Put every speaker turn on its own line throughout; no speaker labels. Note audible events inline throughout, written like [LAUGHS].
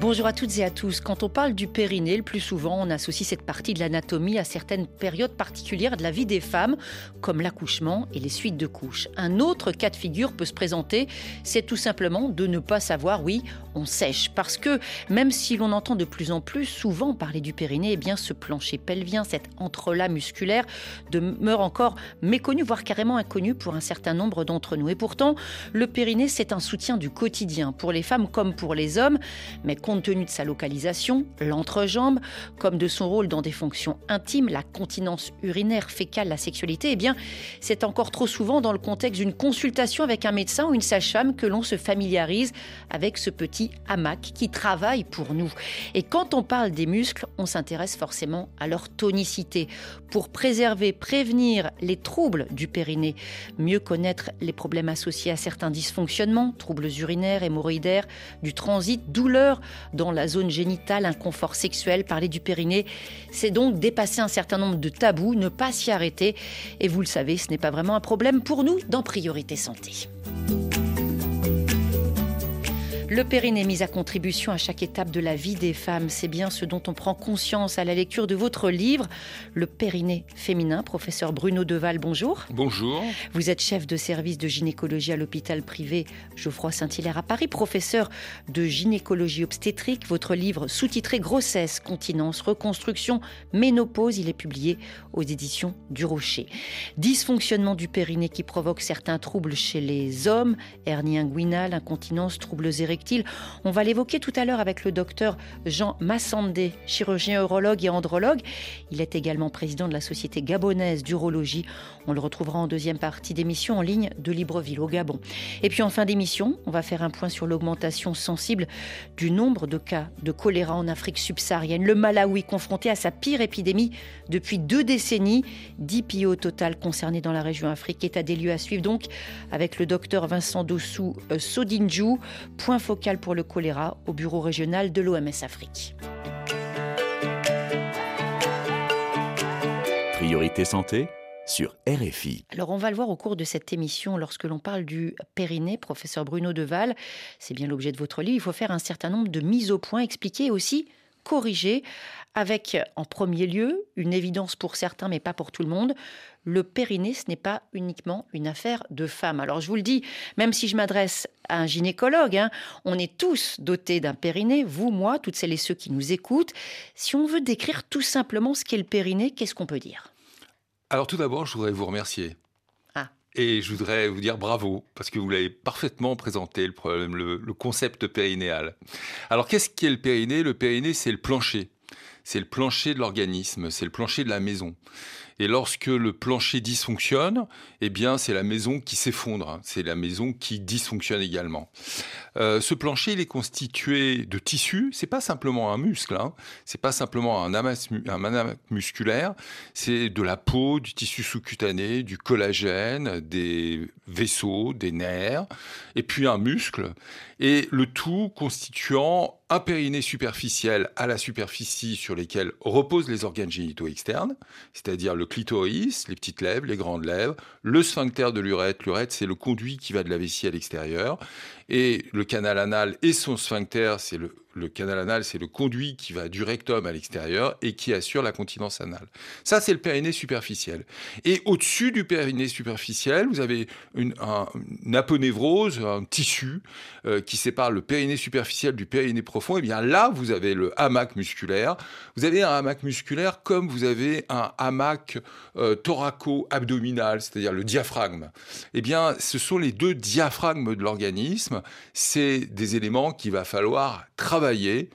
Bonjour à toutes et à tous. Quand on parle du périnée, le plus souvent, on associe cette partie de l'anatomie à certaines périodes particulières de la vie des femmes, comme l'accouchement et les suites de couches. Un autre cas de figure peut se présenter, c'est tout simplement de ne pas savoir, oui, on sèche. Parce que même si l'on entend de plus en plus souvent parler du périnée, eh bien ce plancher pelvien, cet entrelac musculaire, demeure encore méconnu, voire carrément inconnu pour un certain nombre d'entre nous. Et pourtant, le périnée, c'est un soutien du quotidien, pour les femmes comme pour les hommes. Mais compte tenu de sa localisation, l'entrejambe, comme de son rôle dans des fonctions intimes, la continence urinaire, fécale, la sexualité, eh bien, c'est encore trop souvent dans le contexte d'une consultation avec un médecin ou une sage-femme que l'on se familiarise avec ce petit hamac qui travaille pour nous. Et quand on parle des muscles, on s'intéresse forcément à leur tonicité pour préserver, prévenir les troubles du périnée, mieux connaître les problèmes associés à certains dysfonctionnements, troubles urinaires, hémorroïdaires, du transit, douleurs dans la zone génitale, inconfort sexuel, parler du périnée, c'est donc dépasser un certain nombre de tabous, ne pas s'y arrêter. Et vous le savez, ce n'est pas vraiment un problème pour nous dans Priorité Santé. Le périnée mis à contribution à chaque étape de la vie des femmes, c'est bien ce dont on prend conscience à la lecture de votre livre, Le périnée féminin. Professeur Bruno Deval, bonjour.
Bonjour.
Vous êtes chef de service de gynécologie à l'hôpital privé Geoffroy Saint-Hilaire à Paris, professeur de gynécologie obstétrique. Votre livre sous-titré Grossesse, continence, reconstruction, ménopause, il est publié aux éditions du Rocher. Dysfonctionnement du périnée qui provoque certains troubles chez les hommes, hernie inguinale, incontinence, troubles érectiles on va l'évoquer tout à l'heure avec le docteur Jean Massandé, chirurgien urologue et andrologue. Il est également président de la Société gabonaise d'urologie. On le retrouvera en deuxième partie d'émission en ligne de Libreville au Gabon. Et puis en fin d'émission, on va faire un point sur l'augmentation sensible du nombre de cas de choléra en Afrique subsaharienne. Le Malawi confronté à sa pire épidémie depuis deux décennies. 10 pays au total concernés dans la région Afrique. État des lieux à suivre donc avec le docteur Vincent Dossou euh, Sodinjou. Point focal pour le choléra au bureau régional de l'OMS Afrique.
Priorité santé sur RFI.
Alors on va le voir au cours de cette émission, lorsque l'on parle du périnée, professeur Bruno Deval, c'est bien l'objet de votre livre, il faut faire un certain nombre de mises au point, expliquer aussi corriger, avec en premier lieu une évidence pour certains, mais pas pour tout le monde, le périnée, ce n'est pas uniquement une affaire de femmes. Alors je vous le dis, même si je m'adresse à un gynécologue, hein, on est tous dotés d'un périnée, vous, moi, toutes celles et ceux qui nous écoutent. Si on veut décrire tout simplement ce qu'est le périnée, qu'est-ce qu'on peut dire?
Alors tout d'abord, je voudrais vous remercier. Ah. Et je voudrais vous dire bravo, parce que vous l'avez parfaitement présenté, le, problème, le, le concept périnéal. Alors qu'est-ce qu'est le périnée? Le périnée, c'est le plancher. C'est le plancher de l'organisme, c'est le plancher de la maison. Et lorsque le plancher dysfonctionne, eh bien, c'est la maison qui s'effondre. Hein. C'est la maison qui dysfonctionne également. Euh, ce plancher, il est constitué de tissus. C'est pas simplement un muscle. Hein. C'est pas simplement un amas, un musculaire. C'est de la peau, du tissu sous-cutané, du collagène, des vaisseaux, des nerfs, et puis un muscle. Et le tout constituant un périnée superficiel à la superficie sur lesquels reposent les organes génitaux externes, c'est-à-dire le clitoris, les petites lèvres, les grandes lèvres, le sphincter de l'urètre. L'urètre, c'est le conduit qui va de la vessie à l'extérieur. Et le canal anal et son sphincter, c'est le, canal anal, c'est le conduit qui va du rectum à l'extérieur et qui assure la continence anale. Ça, c'est le périnée superficiel. Et au-dessus du périnée superficiel, vous avez une, un, aponévrose, un tissu euh, qui sépare le périnée superficiel du périnée profond. Et bien là, vous avez le hamac musculaire. Vous avez un hamac musculaire comme vous avez un hamac euh, thoraco-abdominal, c'est-à-dire le diaphragme. Eh bien, ce sont les deux diaphragmes de l'organisme. C'est des éléments qu'il va falloir travailler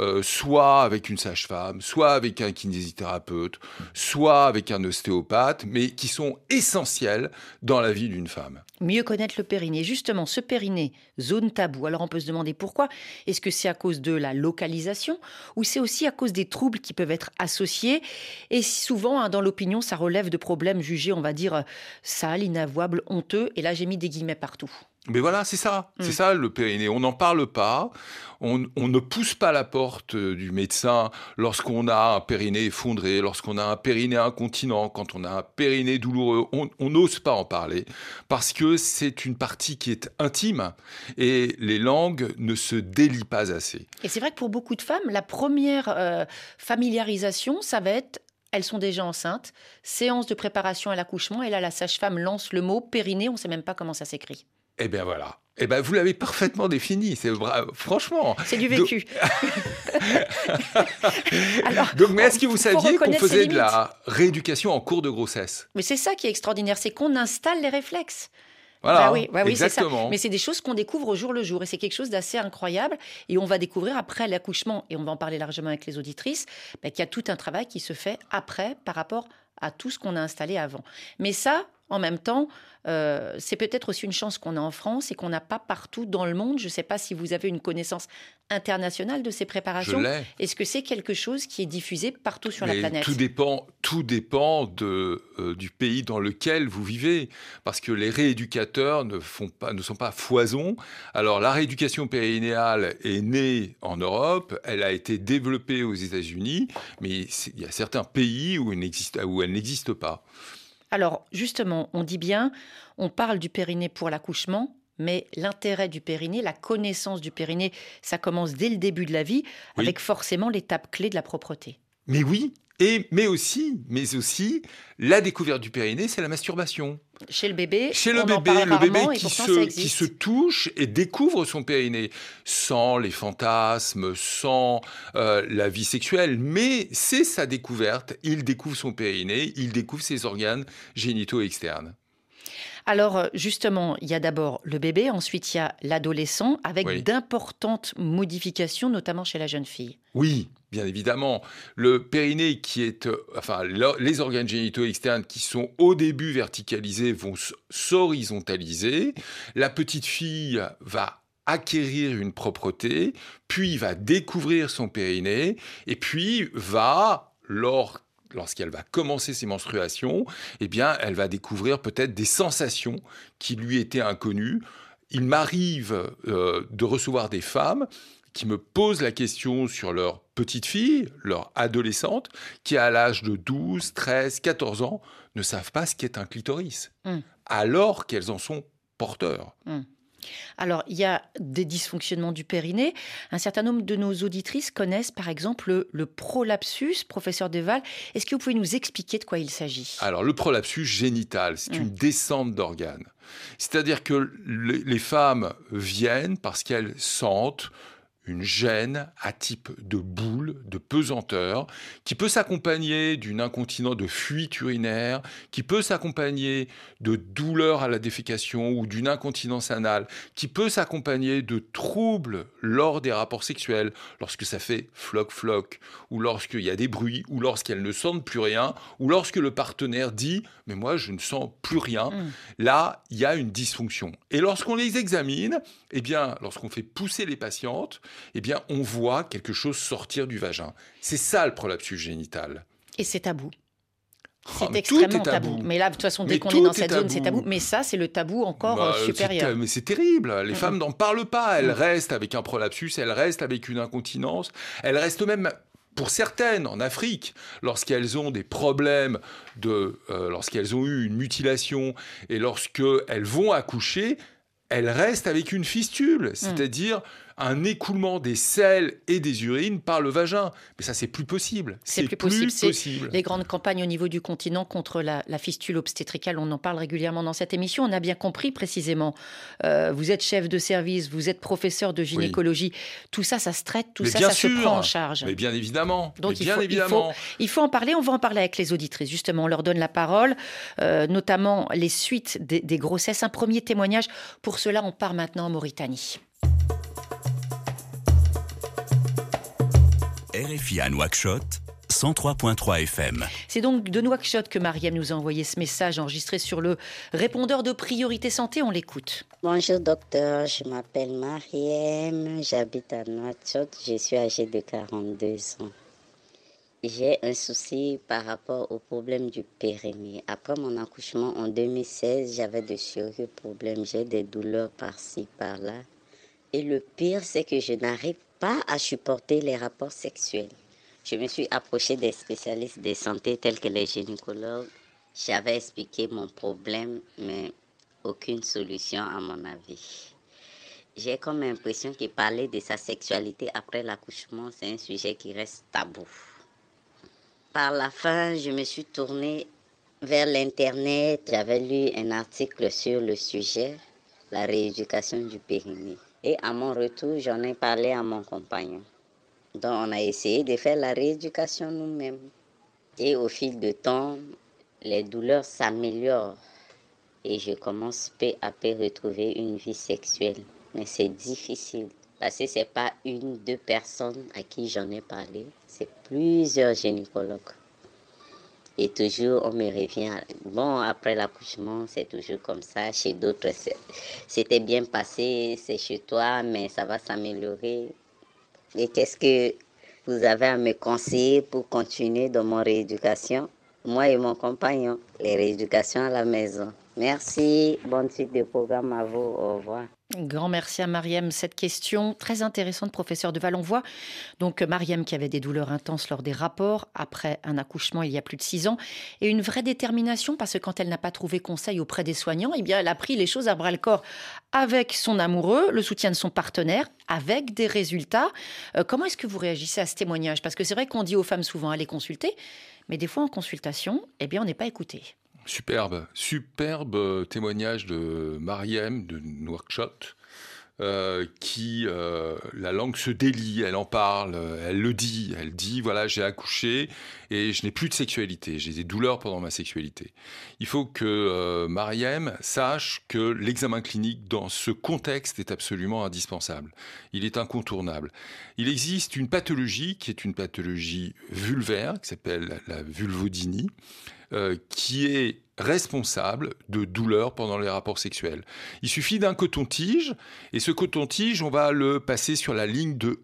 euh, soit avec une sage-femme, soit avec un kinésithérapeute, soit avec un ostéopathe, mais qui sont essentiels dans la vie d'une femme.
Mieux connaître le périnée. Justement, ce périnée, zone taboue. Alors on peut se demander pourquoi. Est-ce que c'est à cause de la localisation ou c'est aussi à cause des troubles qui peuvent être associés? Et souvent, hein, dans l'opinion, ça relève de problèmes jugés, on va dire, sales, inavouables, honteux. Et là, j'ai mis des guillemets partout.
Mais voilà, c'est ça, c'est mm. ça le périnée. On n'en parle pas, on, ne pousse pas la porte euh, du médecin lorsqu'on a un périnée effondré, lorsqu'on a un périnée incontinent, quand on a un périnée douloureux, on n'ose pas en parler parce que c'est une partie qui est intime et les langues ne se délient pas assez.
Et c'est vrai que pour beaucoup de femmes, la première euh, familiarisation, ça va être elles sont déjà enceintes, séance de préparation à l'accouchement, et là la sage-femme lance le mot périnée, on ne sait même pas comment ça s'écrit.
Eh bien voilà. Eh ben, vous l'avez parfaitement défini. C'est franchement.
C'est du vécu. [LAUGHS]
Donc, mais est-ce que vous saviez qu'on faisait de la rééducation en cours de grossesse?
Mais c'est ça qui est extraordinaire, c'est qu'on installe les réflexes.
Voilà, bah oui, bah oui exactement.
Mais c'est des choses qu'on découvre au jour le jour et c'est quelque chose d'assez incroyable. Et on va découvrir après l'accouchement, et on va en parler largement avec les auditrices, bah, qu'il y a tout un travail qui se fait après par rapport à tout ce qu'on a installé avant. Mais ça, en même temps, euh, c'est peut-être aussi une chance qu'on a en France et qu'on n'a pas partout dans le monde. Je ne sais pas si vous avez une connaissance internationale de ces préparations. Est-ce que c'est quelque chose qui est diffusé partout sur la planète?
Tout dépend, tout dépend de, euh, du pays dans lequel vous vivez, parce que les rééducateurs ne, font pas, ne sont pas foison. Alors la rééducation périnéale est née en Europe, elle a été développée aux États-Unis, mais il y a certains pays où elle n'existe pas.
Alors justement, on dit bien, on parle du périnée pour l'accouchement, mais l'intérêt du périnée, la connaissance du périnée, ça commence dès le début de la vie, avec forcément l'étape clé de la propreté.
Mais oui, et, mais aussi, mais aussi, la découverte du périnée, c'est la masturbation.
Chez le bébé,
chez le bébé, le bébé qui se, qui se touche et découvre son périnée, sans les fantasmes, sans euh, la vie sexuelle, mais c'est sa découverte. Il découvre son périnée, il découvre ses organes génitaux externes.
Alors justement, il y a d'abord le bébé, ensuite il y a l'adolescent, avec d'importantes modifications, notamment chez la jeune fille.
Oui, bien évidemment. Le périnée qui est, euh, enfin, les organes génitaux externes qui sont au début verticalisés vont s'horizontaliser. La petite fille va acquérir une propreté, puis va découvrir son périnée, et puis va, lors lorsqu'elle va commencer ses menstruations, eh bien, elle va découvrir peut-être des sensations qui lui étaient inconnues. Il m'arrive euh, de recevoir des femmes qui me posent la question sur leur petite fille, leur adolescente, qui à l'âge de 12, 13, 14 ans ne savent pas ce qu'est un clitoris, mmh. alors qu'elles en sont porteurs. Mmh.
Alors, il y a des dysfonctionnements du périnée. Un certain nombre de nos auditrices connaissent par exemple le, prolapsus, professeur Deval. Est-ce que vous pouvez nous expliquer de quoi il s'agit?
Alors, le prolapsus génital, c'est une mmh. descente d'organes. C'est-à-dire que les femmes viennent parce qu'elles sentent une gêne à type de boule, de pesanteur, qui peut s'accompagner d'une incontinence de fuite urinaire, qui peut s'accompagner de douleurs à la défécation ou d'une incontinence anale, qui peut s'accompagner de troubles lors des rapports sexuels, lorsque ça fait floc-floc, ou lorsqu'il y a des bruits, ou lorsqu'elles ne sentent plus rien, ou lorsque le partenaire dit mais moi je ne sens plus rien. Mmh. Là, il y a une dysfonction. Et lorsqu'on les examine, eh bien, lorsqu'on fait pousser les patientes, eh bien, on voit quelque chose sortir du vagin. C'est ça le prolapsus génital.
Et c'est tabou. Oh, c'est extrêmement tabou. Mais là, de toute façon, dès qu'on est dans cette zone, c'est tabou. Mais ça, c'est le tabou encore bah, euh, supérieur.
Mais c'est terrible. Les femmes n'en parlent pas. Elles restent avec un prolapsus, elles restent avec une incontinence. Elles restent même pour certaines en Afrique, lorsqu'elles ont des problèmes de, euh, lorsqu'elles ont eu une mutilation et lorsqu'elles vont accoucher, elles restent avec une fistule, hmm. c'est-à-dire un écoulement des selles et des urines par le vagin. Mais ça, c'est plus possible.
C'est plus, possible. possible. Les grandes campagnes au niveau du continent contre la, fistule obstétricale, on en parle régulièrement dans cette émission. On a bien compris précisément. Euh, vous êtes chef de service, vous êtes professeur de gynécologie. Tout ça, ça se traite, tout ça, ça se prend en charge.
Mais bien évidemment.
Donc
il, faut,
évidemment. Il, faut, en parler. On va en parler avec les auditrices. Justement, on leur donne la parole, euh, notamment les suites des, des grossesses. Un premier témoignage. Pour cela, on part maintenant en Mauritanie.
RFI à Nouakchott, 103.3 FM.
C'est donc de Nouakchott que Mariam nous a envoyé ce message enregistré sur le répondeur de Priorité Santé. On l'écoute.
Bonjour docteur, je m'appelle Mariam, j'habite à Nouakchott, je suis âgée de 42 ans. J'ai un souci par rapport au problème du périnée. Après mon accouchement en 2016, j'avais de sérieux problèmes, j'ai des douleurs par-ci, par-là. Et le pire, c'est que je n'arrive pas à supporter les rapports sexuels. Je me suis approchée des spécialistes de santé tels que les gynécologues. J'avais expliqué mon problème, mais aucune solution à mon avis. J'ai comme l'impression que parler de sa sexualité après l'accouchement, c'est un sujet qui reste tabou. Par la fin, je me suis tournée vers l'Internet. J'avais lu un article sur le sujet, la rééducation du périnée. Et à mon retour, j'en ai parlé à mon compagnon. Donc, on a essayé de faire la rééducation nous-mêmes. Et au fil du temps, les douleurs s'améliorent. Et je commence peu à peu retrouver une vie sexuelle. Mais c'est difficile. Parce que ce n'est pas une, deux personnes à qui j'en ai parlé. C'est plusieurs gynécologues. Et toujours, on me revient. Bon, après l'accouchement, c'est toujours comme ça. Chez d'autres, c'était bien passé. C'est chez toi, mais ça va s'améliorer. Et qu'est-ce que vous avez à me conseiller pour continuer dans mon rééducation? Moi et mon compagnon, les rééducations à la maison. Merci. Bonne suite de programme à vous. Au revoir.
Grand merci à Mariam. Cette question très intéressante, professeur de Vallonvoie. Donc, Mariam qui avait des douleurs intenses lors des rapports après un accouchement il y a plus de six ans et une vraie détermination parce que quand elle n'a pas trouvé conseil auprès des soignants, eh bien, elle a pris les choses à bras le corps avec son amoureux, le soutien de son partenaire, avec des résultats. Euh, comment est-ce que vous réagissez à ce témoignage? Parce que c'est vrai qu'on dit aux femmes souvent allez consulter, mais des fois en consultation, eh bien, on n'est pas écouté.
Superbe, superbe témoignage de Mariem de Nouakchott. Euh, qui euh, la langue se délie, elle en parle, elle le dit, elle dit voilà j'ai accouché et je n'ai plus de sexualité, j'ai des douleurs pendant ma sexualité. Il faut que euh, Mariem sache que l'examen clinique dans ce contexte est absolument indispensable. Il est incontournable. Il existe une pathologie qui est une pathologie vulvaire qui s'appelle la vulvodynie euh, qui est responsable de douleurs pendant les rapports sexuels. Il suffit d'un coton-tige, et ce coton-tige, on va le passer sur la ligne de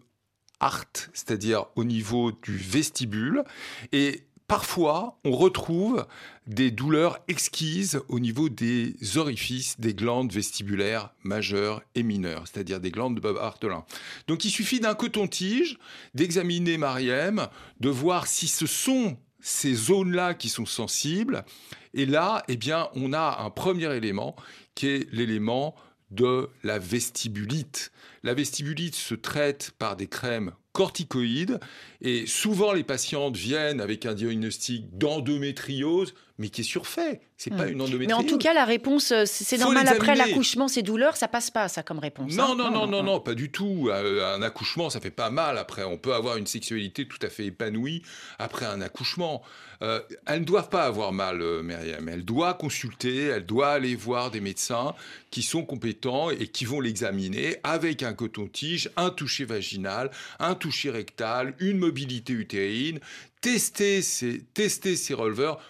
Hart, c'est-à-dire au niveau du vestibule, et parfois on retrouve des douleurs exquises au niveau des orifices des glandes vestibulaires majeures et mineures, c'est-à-dire des glandes de Bob Hartelin. Donc il suffit d'un coton-tige, d'examiner Mariem, de voir si ce sont ces zones-là qui sont sensibles. Et là, eh bien, on a un premier élément qui est l'élément de la vestibulite. La vestibulite se traite par des crèmes corticoïdes et souvent les patientes viennent avec un diagnostic d'endométriose mais qui est surfait. C'est pas hmm. une endométriose.
Mais en tout cas, la réponse, euh, c'est normal après l'accouchement, ces douleurs, ça passe pas, ça comme réponse.
Non, hein. non, non, non, non, pas du tout. Euh, un accouchement, ça fait pas mal. Après, on peut avoir une sexualité tout à fait épanouie après un accouchement. Euh, elles ne doivent pas avoir mal, Myriam. Elle doit consulter, elle doit aller voir des médecins qui sont compétents et qui vont l'examiner avec un coton-tige, un toucher vaginal, un toucher rectal, une mobilité utérine, tester ces, tester ces.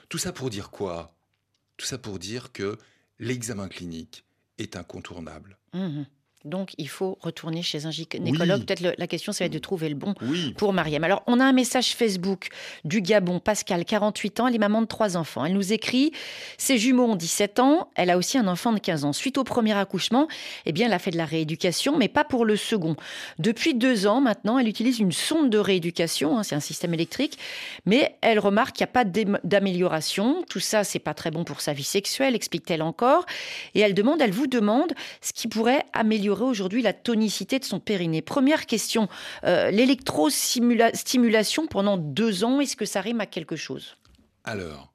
Tout ça pour dire quoi? Tout ça pour dire que l'examen clinique est incontournable.
Mmh donc, il faut retourner chez un gynécologue. Peut-être la question, ça va être de trouver le bon pour Mariam. Alors, on a un message Facebook du Gabon. Pascal, 48 ans, elle est maman de trois enfants. Elle nous écrit Ses jumeaux ont 17 ans. Elle a aussi un enfant de 15 ans. Suite au premier accouchement, eh bien, elle a fait de la rééducation, mais pas pour le second. Depuis deux ans maintenant, elle utilise une sonde de rééducation. Hein, c'est un système électrique. Mais elle remarque qu'il n'y a pas d'amélioration. Tout ça, c'est pas très bon pour sa vie sexuelle, explique-t-elle encore. Et elle demande, elle vous demande ce qui pourrait améliorer aujourd'hui la tonicité de son périnée. Première question, euh, l'électrostimulation pendant deux ans, est-ce que ça rime à quelque chose?
Alors,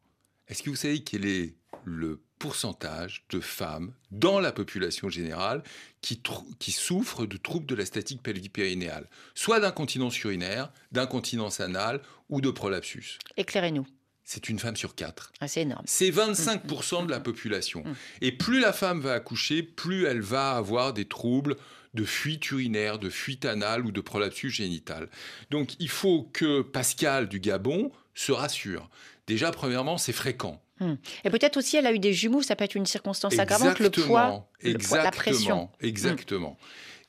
est-ce que vous savez quel est le pourcentage de femmes dans la population générale qui, qui souffrent de troubles de la statique pelvipérinéale, soit d'incontinence urinaire, d'incontinence anale ou de prolapsus?
Éclairez-nous
c'est une femme sur quatre.
Ah, c'est énorme.
C'est 25% de la population. Et plus la femme va accoucher, plus elle va avoir des troubles de fuite urinaire, de fuite anale ou de prolapsus génital. Donc il faut que Pascal du Gabon se rassure. Déjà, premièrement, c'est fréquent.
Hmm. Et peut-être aussi, elle a eu des jumeaux, ça peut être une circonstance aggravante, le poids,
exactement,
la pression.
Exactement.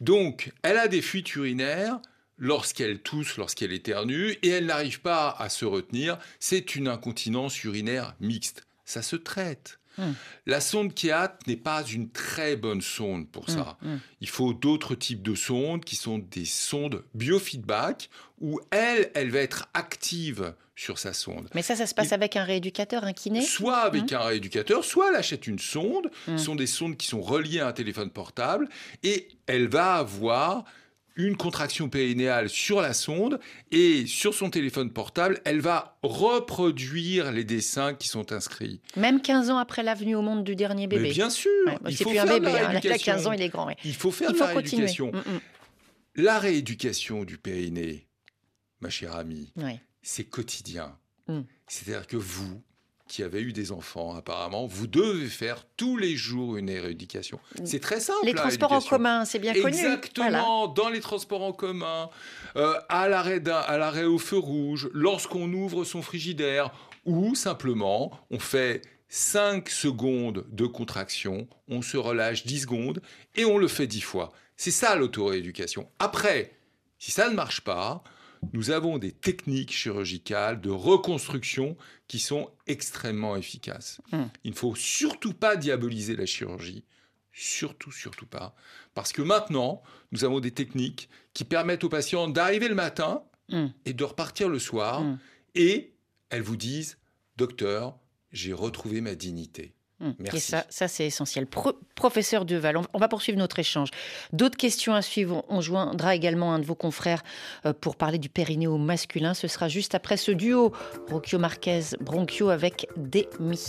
Donc, elle a des fuites urinaires lorsqu'elle tousse, lorsqu'elle éternue, et elle n'arrive pas à se retenir. C'est une incontinence urinaire mixte. Ça se traite. Hmm. La sonde Keat n'est pas une très bonne sonde pour ça. Hmm, hmm. Il faut d'autres types de sondes qui sont des sondes biofeedback où elle, elle va être active sur sa sonde.
Mais ça, ça se passe avec un rééducateur, un kiné?
Soit avec un rééducateur, soit elle achète une sonde. Ce sont des sondes qui sont reliées à un téléphone portable et elle va avoir une contraction périnéale sur la sonde et sur son téléphone portable, elle va reproduire les dessins qui sont inscrits.
Même 15 ans après la venue au monde du dernier bébé.
bien sûr.
il faut plus un bébé. Hein. Il a 15 ans, il est grand.
Il faut faire la rééducation. Mm, mm. La rééducation du périnée, ma chère amie, c'est quotidien. Mm. C'est-à-dire que vous, qui avez eu des enfants, apparemment, vous devez faire tous les jours une rééducation. C'est très simple.
Les transports en commun, c'est bien
connu. Exactement, dans les transports en commun, euh, à l'arrêt au feu rouge, lorsqu'on ouvre son frigidaire, ou simplement, on fait 5 secondes de contraction, on se relâche 10 secondes et on le fait 10 fois. C'est ça l'autorééducation. Après, si ça ne marche pas, nous avons des techniques chirurgicales de reconstruction qui sont extrêmement efficaces. Hmm. Il ne faut surtout pas diaboliser la chirurgie. Surtout, surtout pas. Parce que maintenant, nous avons des techniques qui permettent aux patients d'arriver le matin hmm. et de repartir le soir. Hmm. Et elles vous disent, docteur, j'ai retrouvé ma dignité.
Hum, et ça, ça c'est essentiel. professeur Deval, on, va poursuivre notre échange. D'autres questions à suivre. On joindra également un de vos confrères euh, pour parler du périnéo masculin. Ce sera juste après ce duo Rocchio Marquez Bronchio avec Demi.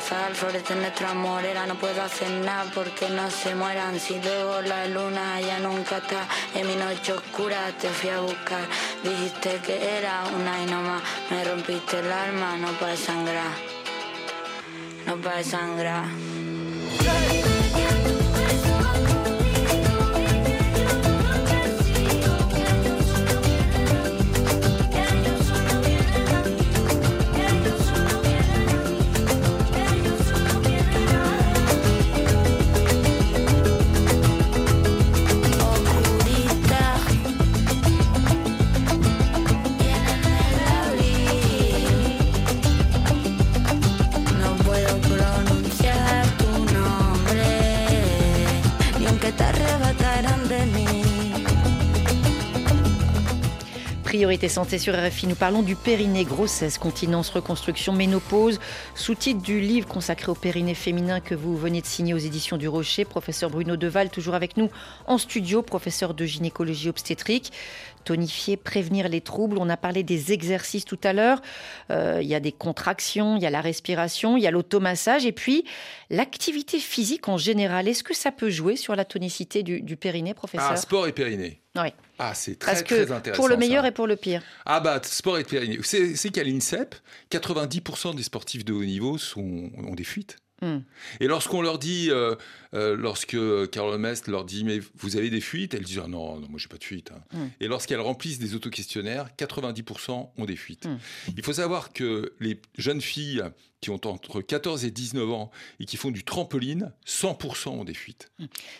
Florece nuestro amor. Era no puedo hacer nada porque no se mueran. Si luego la luna ya nunca está en mi noche oscura te fui a buscar. Dijiste que era una y no más. Me rompiste el alma no para sangrar. No para sangrar
Priorité santé sur RFI, nous parlons du périnée, grossesse, continence, reconstruction, ménopause, sous-titre du livre consacré au périnée féminin que vous venez de signer aux éditions du Rocher. Professeur Bruno Deval, toujours avec nous en studio, professeur de gynécologie obstétrique. tonifier, prévenir les troubles. On a parlé des exercices tout à l'heure. Euh, il y a des contractions, il y a la respiration, il y a l'automassage et puis l'activité physique en général. Est-ce que ça peut jouer sur la tonicité du, périnée, professeur?
Ah, sport et périnée.
Oui.
Ah, c'est très, très intéressant.
Pour le meilleur et pour le pire.
Ah, bah, sport et périnée. C'est qu'à l'INSEP, 90% des sportifs de haut niveau sont, ont des fuites. Hmm. Et lorsqu'on leur dit, euh, euh, lorsque Carole Mest leur dit, mais vous avez des fuites, elles disent, ah non, non, moi j'ai pas de fuite. Hein. Hmm. Et lorsqu'elles remplissent des autoquestionnaires, 90% ont des fuites. Hmm. Il faut savoir que les jeunes filles qui ont entre 14 et 19 ans et qui font du trampoline, 100% ont des fuites.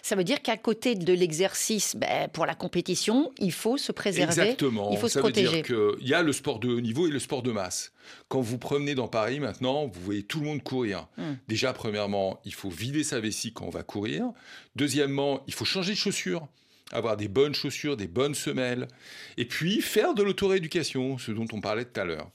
Ça veut dire qu'à côté de l'exercice ben, pour la compétition, il faut se préserver,
Exactement.
il faut
Ça
se protéger.
veut dire qu'il y a le sport de haut niveau et le sport de masse. Quand vous promenez dans Paris maintenant, vous voyez tout le monde courir. Hmm. Déjà, premièrement, il faut vider sa vessie quand on va courir. Deuxièmement, il faut changer de chaussures avoir des bonnes chaussures, des bonnes semelles, et puis faire de l'autorééducation, ce dont on parlait tout à l'heure.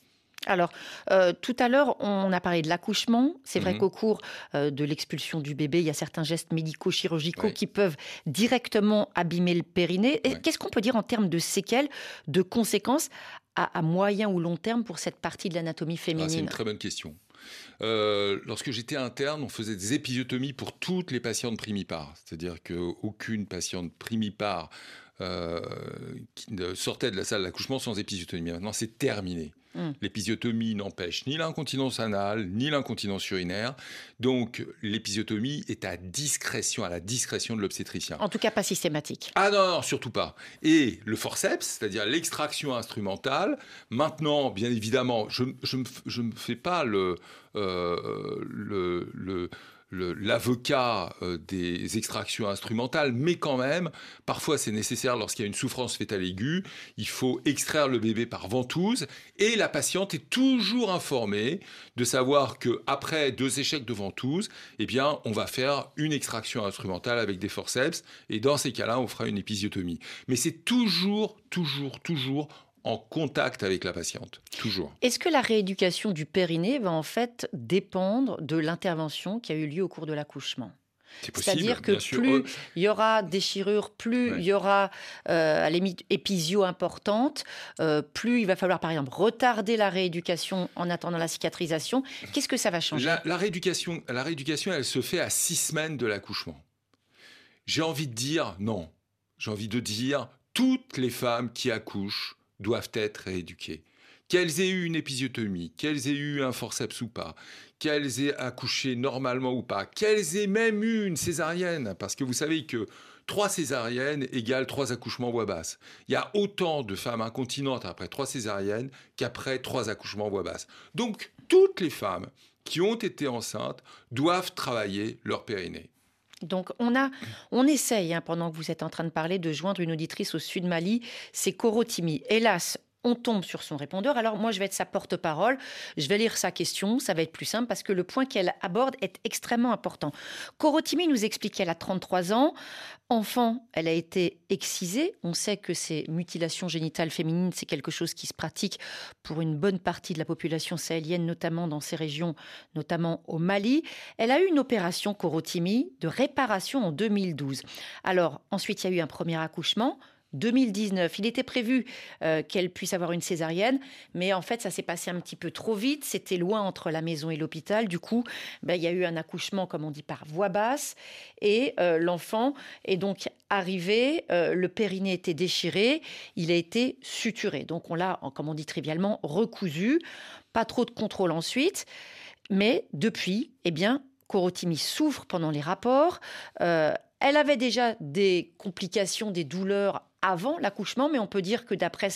Alors, euh, tout à l'heure, on a parlé de l'accouchement. C'est vrai mhm. qu'au cours euh, de l'expulsion du bébé, il y a certains gestes médico-chirurgicaux qui peuvent directement abîmer le périnée. Qu'est-ce qu'on peut dire en termes de séquelles, de conséquences à, moyen ou long terme pour cette partie de l'anatomie ah, féminine
C'est une très bonne question. Euh, lorsque j'étais interne, on faisait des épisiotomies pour toutes les patientes primipare. C'est-à-dire qu'aucune patiente primipare qui sortait de la salle d'accouchement sans épisiotomie. Maintenant, c'est terminé. Hmm. L'épisiotomie n'empêche ni l'incontinence anale, ni l'incontinence urinaire. Donc, l'épisiotomie est à discrétion, à la discrétion de l'obstétricien.
En tout cas, pas systématique.
Ah non, surtout pas. Et le forceps, c'est-à-dire l'extraction instrumentale, maintenant, bien évidemment, je ne me, fais pas le, euh, le l'avocat euh, des extractions instrumentales, mais quand même, parfois c'est nécessaire lorsqu'il y a une souffrance fétale aiguë, il faut extraire le bébé par ventouse, et la patiente est toujours informée de savoir que après deux échecs de ventouse, eh bien, on va faire une extraction instrumentale avec des forceps, et dans ces cas-là, on fera une épisiotomie. Mais c'est toujours, toujours, toujours en contact avec la patiente, toujours.
Est-ce que la rééducation du périnée va en fait dépendre de l'intervention qui a eu lieu au cours de l'accouchement? C'est-à-dire que plus il y aura déchirure, plus il y aura euh, à limite épisio importante, euh, plus il va falloir par exemple retarder la rééducation en attendant la cicatrisation. Qu'est-ce que ça va changer?
La, rééducation, la rééducation, elle se fait à six semaines de l'accouchement. J'ai envie de dire non. J'ai envie de dire toutes les femmes qui accouchent doivent être rééduquées. Qu'elles aient eu une épisiotomie, qu'elles aient eu un forceps ou pas, qu'elles aient accouché normalement ou pas, qu'elles aient même eu une césarienne, parce que vous savez que trois césariennes égale trois accouchements voix basse. Il y a autant de femmes incontinentes après trois césariennes qu'après trois accouchements voix basse. Donc, toutes les femmes qui ont été enceintes doivent travailler leur périnée.
Donc on a, on essaye, hein, pendant que vous êtes en train de parler, de joindre une auditrice au sud Mali, c'est Korotimi. Hélas, on tombe sur son répondeur. Alors moi, je vais être sa porte-parole. Je vais lire sa question. Ça va être plus simple parce que le point qu'elle aborde est extrêmement important. Korotimi nous explique qu'elle a 33 ans. Enfant, elle a été excisée. On sait que ces mutilations génitales féminines, c'est quelque chose qui se pratique pour une bonne partie de la population sahélienne, notamment dans ces régions, notamment au Mali. Elle a eu une opération Korotimi de réparation en 2012. Alors ensuite, il y a eu un premier accouchement 2019. Il était prévu euh, qu'elle puisse avoir une césarienne, mais en fait, ça s'est passé un petit peu trop vite. C'était loin entre la maison et l'hôpital. Du coup, ben, il y a eu un accouchement, comme on dit, par voix basse. Et euh, l'enfant est donc arrivé. Euh, le périnée était déchiré. Il a été suturé. Donc, on l'a, comme on dit trivialement, recousu. Pas trop de contrôle ensuite. Mais depuis, eh bien, Korotimi souffre pendant les rapports. Elle avait déjà des complications, des douleurs avant l'accouchement, mais on peut dire que d'après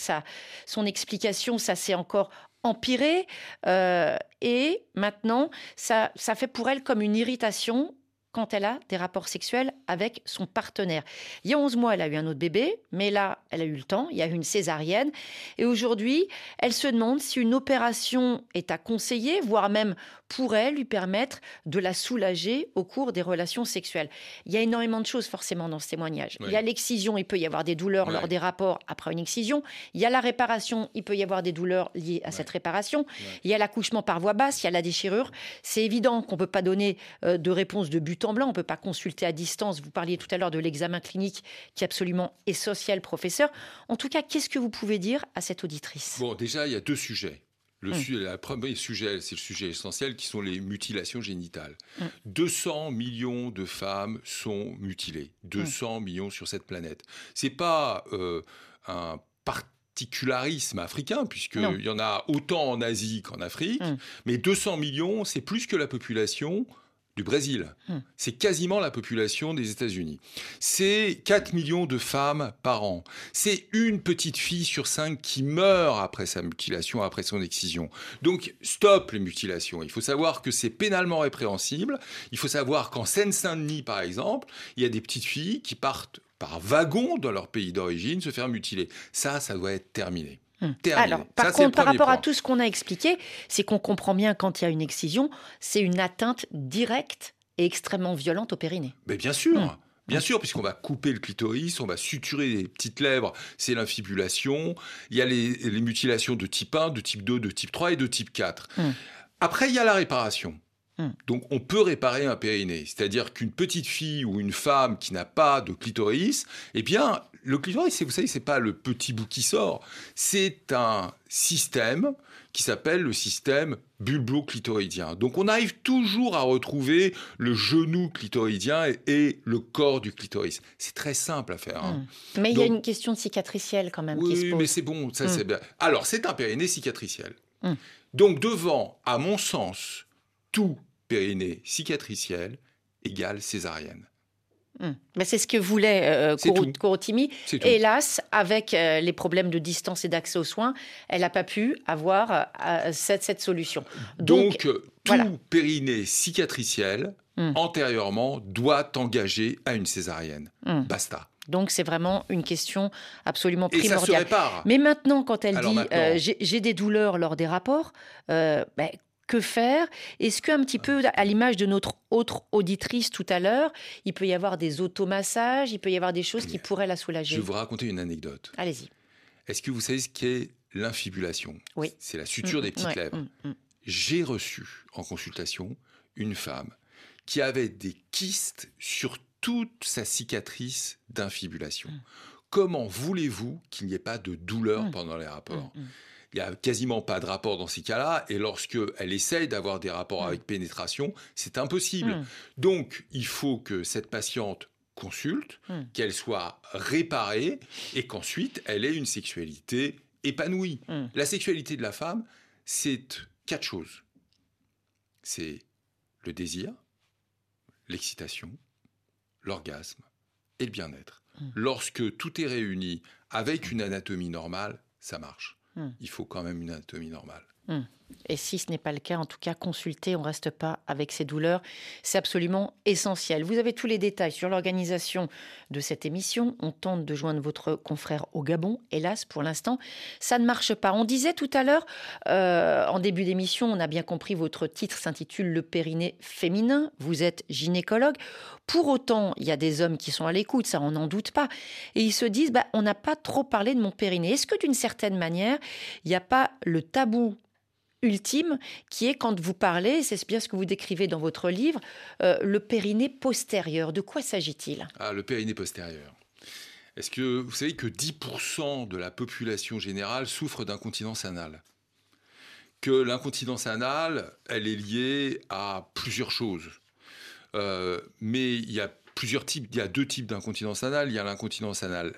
son explication, ça s'est encore empiré. Euh, et maintenant, ça, ça fait pour elle comme une irritation quand elle a des rapports sexuels avec son partenaire. Il y a 11 mois, elle a eu un autre bébé, mais là, elle a eu le temps, il y a eu une césarienne. Et aujourd'hui, elle se demande si une opération est à conseiller, voire même pourrait lui permettre de la soulager au cours des relations sexuelles. Il y a énormément de choses forcément dans ce témoignage. Il y a l'excision, il peut y avoir des douleurs lors des rapports après une excision. Il y a la réparation, il peut y avoir des douleurs liées à cette réparation. Il y a l'accouchement par voie basse, il y a la déchirure. C'est évident qu'on ne peut pas donner euh, de réponse de but en blanc. On ne peut pas consulter à distance. Vous parliez tout à l'heure de l'examen clinique qui est absolument essentiel, professeur. En tout cas, qu'est-ce que vous pouvez dire à cette auditrice?
Bon, déjà, il y a deux sujets. Le, hum. premier sujet, c'est le sujet essentiel, qui sont les mutilations génitales. 200 hum. millions de femmes sont mutilées. 200 hum. millions sur cette planète. C'est pas euh, un particularisme africain, puisqu'il y en a autant en Asie qu'en Afrique. Mais 200 millions, c'est plus que la population du Brésil. Hmm. C'est quasiment la population des États-Unis. C'est 4 millions de femmes par an. C'est une petite fille sur cinq qui meurt après sa mutilation, après son excision. Donc, stop les mutilations. Il faut savoir que c'est pénalement répréhensible. Il faut savoir qu'en Seine-Saint-Denis, par exemple, il y a des petites filles qui partent par wagon dans leur pays d'origine se faire mutiler. Ça, ça doit être terminé.
Hmm. Alors, par contre, par rapport à tout ce qu'on a expliqué, c'est qu'on comprend bien quand il y a une excision, c'est une atteinte directe et extrêmement violente au périnée.
Mais bien sûr. Hmm. Bien sûr, puisqu'on va couper le clitoris, on va suturer les petites lèvres, c'est l'infibulation. Il y a les, mutilations de type 1, de type 2, de type 3 et de type 4. Hmm. Après, il y a la réparation. Donc on peut réparer un périnée, c'est-à-dire qu'une petite fille ou une femme qui n'a pas de clitoris, eh bien le clitoris, vous savez, c'est pas le petit bout qui sort, c'est un système qui s'appelle le système bulbo-clitoridien. Donc on arrive toujours à retrouver le genou clitoridien et, le corps du clitoris. C'est très simple à faire. Hein.
Hmm. Mais il y a une question cicatricielle quand même
oui,
qui se pose.
mais c'est bon, ça c'est hmm. bien. Alors c'est un périnée cicatriciel. Hmm. Donc devant, à mon sens, tout périnée cicatriciel égale césarienne.
Hmm. Mais c'est ce que voulait euh, Corotimi. Hélas, avec euh, les problèmes de distance et d'accès aux soins, elle n'a pas pu avoir euh, cette, solution.
Donc, tout périnée cicatriciel, hmm. antérieurement, doit engager à une césarienne. Hmm. Basta.
Donc c'est vraiment une question absolument primordiale. Mais maintenant, quand elle dit j'ai des douleurs lors des rapports, ben, que faire Est-ce qu'un petit peu, à l'image de notre autre auditrice tout à l'heure, il peut y avoir des automassages, il peut y avoir des choses qui pourraient la soulager?
Je vais vous raconter une anecdote.
Allez-y.
Est-ce que vous savez ce qu'est l'infibulation?
Oui.
C'est la suture mm, des petites lèvres. Mm, mm. J'ai reçu en consultation une femme qui avait des kystes sur toute sa cicatrice d'infibulation. Comment voulez-vous qu'il n'y ait pas de douleur pendant les rapports? Il n'y a quasiment pas de rapport dans ces cas-là. Et lorsque elle essaye d'avoir des rapports mm. avec pénétration, c'est impossible. Mm. Donc, il faut que cette patiente consulte, mm. qu'elle soit réparée et qu'ensuite elle ait une sexualité épanouie. La sexualité de la femme, c'est quatre choses. C'est le désir, l'excitation, l'orgasme et le bien-être. Lorsque tout est réuni avec une anatomie normale, ça marche. Hmm. il faut quand même une anatomie normale.
Et si ce n'est pas le cas, en tout cas, consultez, on ne reste pas avec ces douleurs. C'est absolument essentiel. Vous avez tous les détails sur l'organisation de cette émission. On tente de joindre votre confrère au Gabon. Hélas, pour l'instant, ça ne marche pas. On disait tout à l'heure, euh, en début d'émission, on a bien compris, votre titre s'intitule Le périnée féminin. Vous êtes gynécologue. Pour autant, il y a des hommes qui sont à l'écoute, ça, on n'en doute pas. Et ils se disent, bah, on n'a pas trop parlé de mon périnée. Est-ce que d'une certaine manière, il n'y a pas le tabou ultime, qui est quand vous parlez, c'est bien ce que vous décrivez dans votre livre, euh, le périnée postérieur. De quoi s'agit-il?
Ah, Le périnée postérieur. Est-ce que vous savez que 10% de la population générale souffre d'incontinence anale? Que l'incontinence anale, elle est liée à plusieurs choses. Euh, mais il y a plusieurs types, il y a deux types d'incontinence anale. Il y a l'incontinence anale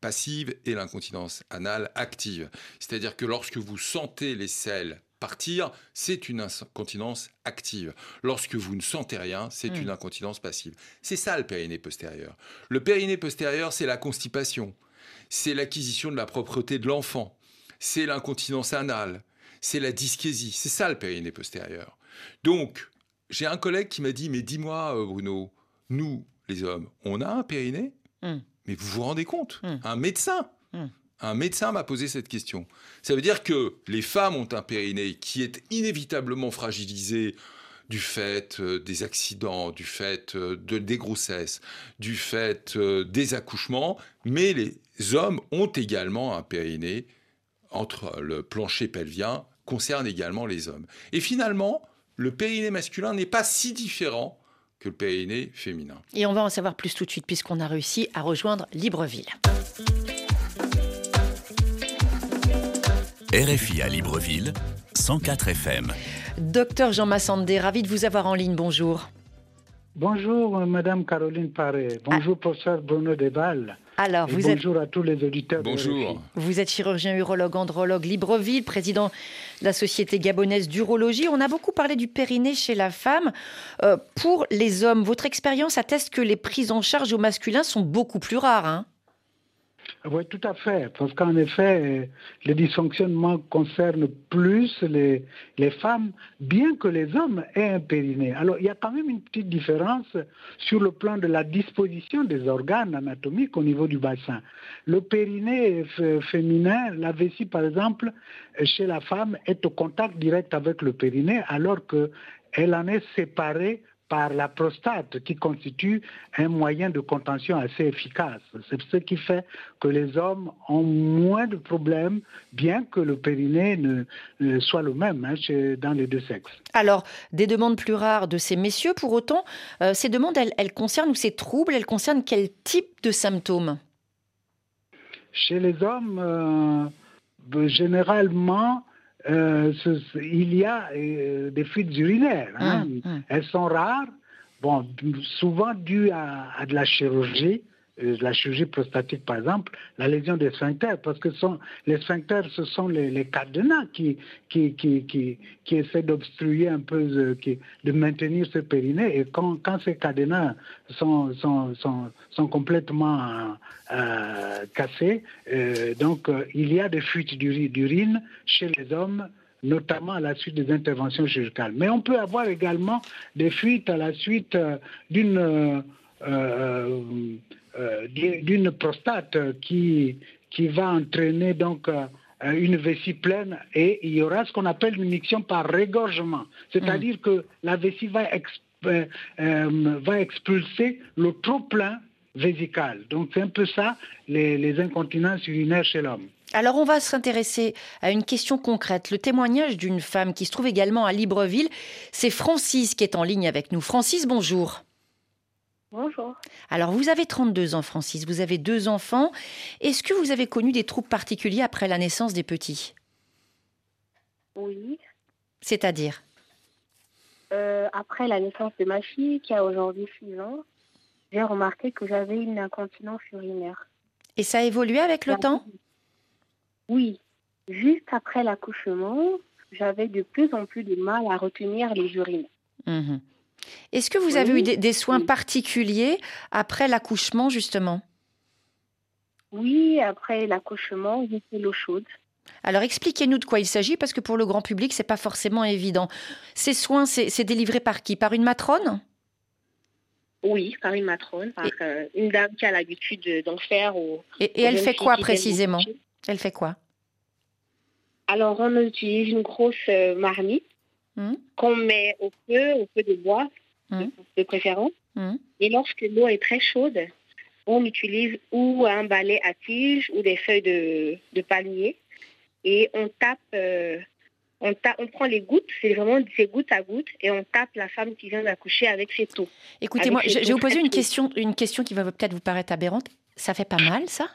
passive et l'incontinence anale active. C'est-à-dire que lorsque vous sentez les selles partir, c'est une incontinence active. Lorsque vous ne sentez rien, c'est hmm. une incontinence passive. C'est ça le périnée postérieur. Le périnée postérieur, c'est la constipation, c'est l'acquisition de la propreté de l'enfant, c'est l'incontinence anale, c'est la dyschésie. C'est ça le périnée postérieur. Donc, j'ai un collègue qui m'a dit, mais dis-moi euh, Bruno, nous, les hommes, on a un périnée? Hmm. Mais vous vous rendez compte? Hmm. Un médecin? Un médecin m'a posé cette question. Ça veut dire que les femmes ont un périnée qui est inévitablement fragilisé du fait euh, des accidents, du fait euh, de, des grossesses, du fait euh, des accouchements, mais les hommes ont également un périnée entre le plancher pelvien, concerne également les hommes. Et finalement, le périnée masculin n'est pas si différent que le périnée féminin.
Et on va en savoir plus tout de suite puisqu'on a réussi à rejoindre Libreville.
RFI à Libreville, 104 FM.
Docteur Jean Massandé, ravi de vous avoir en ligne. Bonjour.
Bonjour, Madame Caroline Paré. Bonjour, ah. professeur Bruno Deval.
Alors, vous
bonjour à tous les auditeurs.
Bonjour.
Vous êtes chirurgien urologue, andrologue, Libreville, président de la Société gabonaise d'urologie. On a beaucoup parlé du périnée chez la femme. Euh, pour les hommes, votre expérience atteste que les prises en charge au masculin sont beaucoup plus rares. Hein
oui, tout à fait. Parce qu'en effet, les dysfonctionnements concernent plus les, les femmes, bien que les hommes aient un périnée. Alors, il y a quand même une petite différence sur le plan de la disposition des organes anatomiques au niveau du bassin. Le périnée féminin, la vessie par exemple, chez la femme, est au contact direct avec le périnée, alors qu'elle en est séparée par la prostate qui constitue un moyen de contention assez efficace. C'est ce qui fait que les hommes ont moins de problèmes, bien que le périnée ne, soit le même hein, dans les deux sexes.
Alors, des demandes plus rares de ces messieurs, pour autant, euh, ces demandes, elles, concernent ou ces troubles, elles concernent quel type de symptômes?
Chez les hommes, euh, généralement, euh, il y a euh, des fuites urinaires. Hein. Hum, hum. Elles sont rares, bon, souvent dues à, de la chirurgie, la chirurgie prostatique par exemple, la lésion des sphincters, parce que sont, les sphincters, ce sont les, cadenas qui, qui, qui, qui, essaient d'obstruer un peu, de maintenir ce périnée. Et quand, quand ces cadenas sont, sont, sont, complètement euh, cassés, euh, donc il y a des fuites d'urine chez les hommes notamment à la suite des interventions chirurgicales. Mais on peut avoir également des fuites à la suite d'une euh, d'une prostate qui, qui va entraîner donc euh, une vessie pleine et il y aura ce qu'on appelle une miction par régorgement. C'est-à-dire mm. que la vessie va, euh, va expulser le trop-plein vésical. Donc c'est un peu ça, les, les incontinences urinaires chez l'homme.
Alors on va s'intéresser à une question concrète. Le témoignage d'une femme qui se trouve également à Libreville, c'est Francis qui est en ligne avec nous. Francis, bonjour.
Bonjour.
Alors, vous avez 32 ans, Francis. Vous avez deux enfants. Est-ce que vous avez connu des troubles particuliers après la naissance des petits?
Oui.
C'est-à-dire?
Euh, Après la naissance de ma fille, qui a aujourd'hui 6 ans, j'ai remarqué que j'avais une incontinence urinaire.
Et ça a évolué avec le temps?
Oui. Juste après l'accouchement, j'avais de plus en plus de mal à retenir les urines.
Mmh est-ce que vous avez eu des, soins particuliers après l'accouchement, justement?
Oui, après l'accouchement, j'ai fait l'eau chaude.
Alors expliquez-nous de quoi il s'agit, parce que pour le grand public, c'est pas forcément évident. Ces soins, c'est délivré par qui? Par une matrone?
Oui, par une matrone, par euh, une dame qui a l'habitude d'en faire.
et, elle fait quoi précisément? Elle fait quoi?
Alors on utilise une grosse euh, marmite Hmm. qu'on met au feu, au feu de bois, de, hmm. préférence. Hmm. Et lorsque l'eau est très chaude, on utilise ou un balai à tige ou des feuilles de, de palmier et on tape, euh, on, on prend les gouttes, c'est vraiment ces gouttes à gouttes et on tape la femme qui vient d'accoucher avec ses taux.
Écoutez-moi, je vais vous poser une question, une question qui va peut-être vous paraître aberrante. Ça fait pas mal, ça?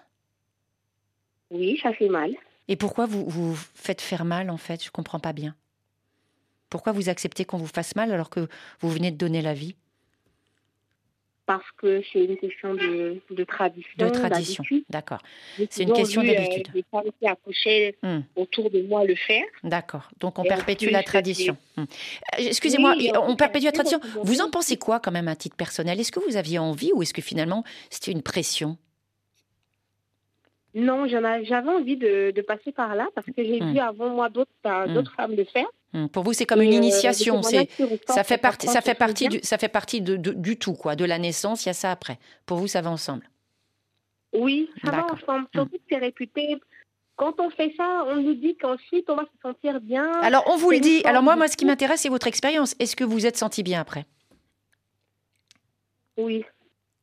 Oui, ça fait mal.
Et pourquoi vous vous faites faire mal, en fait? Je comprends pas bien. Pourquoi vous acceptez qu'on vous fasse mal alors que vous venez de donner la vie?
Parce que c'est une question de, tradition.
De tradition, d'accord. C'est une question euh, d'habitude.
Les femmes qui accouchaient hmm. autour de moi le faire.
D'accord. Donc on perpétue la tradition. Excusez-moi, on, perpétue la tradition. Vous en pensez quoi quand même à titre personnel? Est-ce que vous aviez envie ou est-ce que finalement c'était une pression?
Non, j'avais envie de, passer par là parce que j'ai hmm. vu avant moi d'autres femmes le faire.
Hmm, pour vous, c'est comme une euh, initiation. C'est, ça fait partie, ça fait partie du, ça fait partie de, du tout, quoi. De la naissance, il y a ça après. Pour vous, ça va ensemble.
Oui, ça va ensemble. Surtout que c'est réputé. Quand on fait ça, on nous dit qu'ensuite on va se sentir bien.
Alors on vous le dit. Alors moi, moi, ce qui m'intéresse, c'est votre expérience. Est-ce que vous êtes senti bien après?
Oui,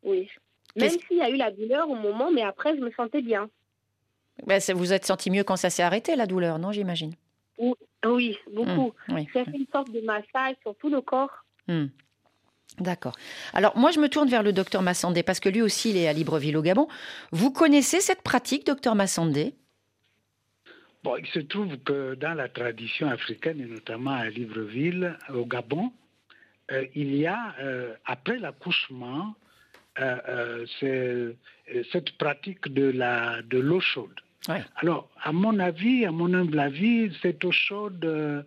oui. Même s'il y a eu la douleur au moment, mais après, je me sentais bien.
Ben, vous êtes senti mieux quand ça s'est arrêté, la douleur, non, j'imagine?
Oui, beaucoup. Mmh, Ça fait une sorte de massage sur tout le corps.
Mmh. D'accord. Alors moi, je me tourne vers le docteur Massandé parce que lui aussi, il est à Libreville au Gabon. Vous connaissez cette pratique, docteur Massandé?
Bon, il se trouve que dans la tradition africaine, et notamment à Libreville, au Gabon, euh, il y a, euh, après l'accouchement, euh, cette pratique de l'eau de chaude. Alors, à mon avis, à mon humble avis, cette eau chaude euh,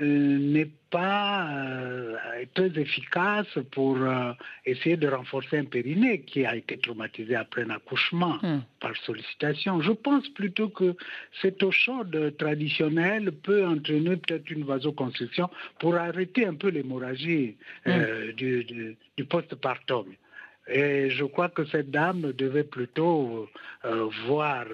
n'est pas euh, très efficace pour euh, essayer de renforcer un périnée qui a été traumatisé après un accouchement hmm. par sollicitation. Je pense plutôt que cette eau chaude traditionnelle peut entraîner peut-être une vasoconstriction pour arrêter un peu l'hémorragie hmm. du, du postpartum. Et je crois que cette dame devait plutôt voir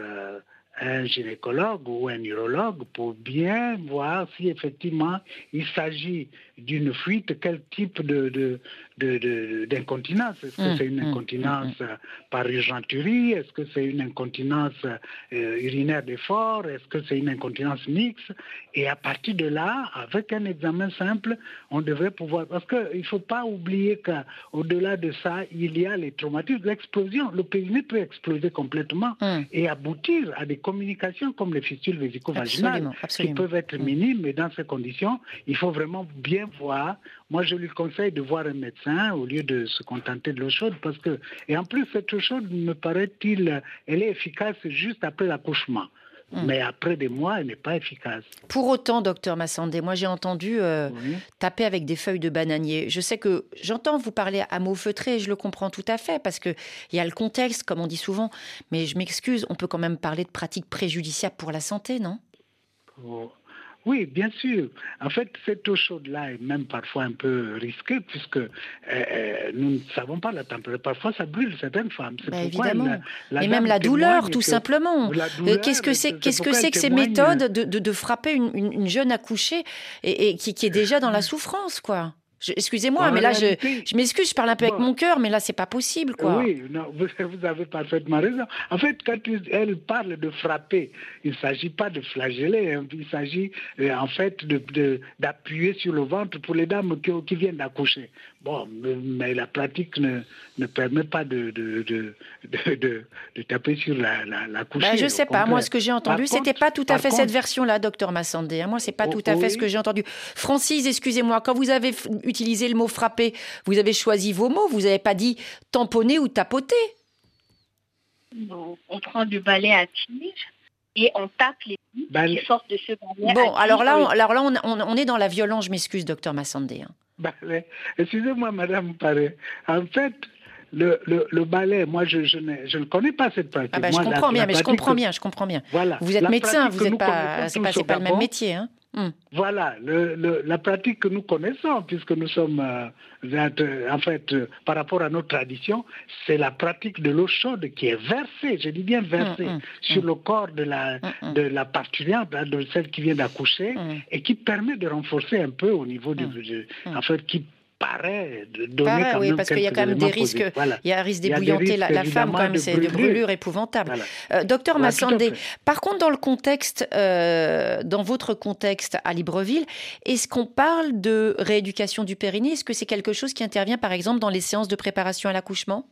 un gynécologue ou un urologue pour bien voir si effectivement il s'agit d'une fuite, quel type de, d'incontinence. Est-ce que mmh, c'est une mmh, incontinence mmh, par urgenturie? Est-ce que c'est une incontinence euh, urinaire d'effort Est-ce que c'est une incontinence mixte? Et à partir de là, avec un examen simple, on devrait pouvoir... Parce qu'il ne faut pas oublier qu'au-delà de ça, il y a les traumatismes, l'explosion. Le périnée peut exploser complètement et aboutir à des communications comme les fistules vésico-vaginales, qui peuvent être minimes, mais dans ces conditions, il faut vraiment bien voir. Moi, je lui conseille de voir un médecin au lieu de se contenter de l'eau chaude parce que, et en plus, cette eau chaude, me paraît-il, elle est efficace juste après l'accouchement. Hmm. Mais après des mois, elle n'est pas efficace.
Pour autant, docteur Massandé, moi j'ai entendu euh, taper avec des feuilles de bananier. Je sais que j'entends vous parler à mots feutrés et je le comprends tout à fait parce qu'il y a le contexte, comme on dit souvent. Mais je m'excuse, on peut quand même parler de pratiques préjudiciables pour la santé, non?
Oh, oui, bien sûr. En fait, cette eau chaude-là est même parfois un peu risquée puisque euh, euh, nous ne savons pas la température. Parfois, ça brûle certaines femmes.
Bah, évidemment. Et même la douleur, tout simplement. Euh, qu'est-ce que c'est Qu'est-ce que c'est que ces méthodes de, de, frapper une, une, jeune accouchée et, et qui, qui, est déjà dans la souffrance, quoi? Excusez-moi, mais là, je, je m'excuse, je parle un peu avec mon cœur, mais là, c'est pas possible, quoi.
Oui, non, [LAUGHS] vous, avez parfaitement raison. En fait, quand elle parle de frapper, il ne s'agit pas de flageller, hein. il s'agit euh, en fait d'appuyer sur le ventre pour les dames qui, qui viennent d'accoucher. Bon, mais la pratique ne, ne permet pas de, de, de, de, taper sur la, la, la couchée.
Ben, je ne sais pas, moi, ce que j'ai entendu, c'était pas tout à fait cette version-là, docteur Massandé. Hein. Moi, c'est pas oh, tout à fait ce que j'ai entendu. Francis, excusez-moi, quand vous avez utilisé le mot frapper, vous avez choisi vos mots, vous n'avez pas dit tamponner ou tapoter.
On prend du balai à tige et on tape les qui sortent de ce.
Bon, alors là, on, alors là on, on, est dans la violence, je m'excuse, docteur Massandé. Hein.
Ballet. Excusez-moi, Madame Paré. En fait, le, le, le, ballet, moi, je, je, ne, je, ne, connais pas cette pratique. Ah
ben, je comprends bien, mais je comprends bien, je comprends bien. Voilà. Vous êtes médecin, vous n'êtes pas, c'est pas, pas le même métier, hein.
Hmm. Voilà, le, la pratique que nous connaissons, puisque nous sommes, euh, en fait, euh, par rapport à nos traditions, c'est la pratique de l'eau chaude qui est versée, je dis bien versée, hmm, hmm, sur le corps de la, de la parturiente, de celle qui vient d'accoucher, et qui permet de renforcer un peu au niveau du, en fait, qui paraît donner quand
oui, parce qu'il y a quand même des risques. Il y a un risque d'ébouillanter la, femme, quand même, c'est des brûlures épouvantables. Euh, docteur Massandé, par contre, dans le contexte, euh, dans votre contexte à Libreville, est-ce qu'on parle de rééducation du périnée? Est-ce que c'est quelque chose qui intervient, par exemple, dans les séances de préparation à l'accouchement?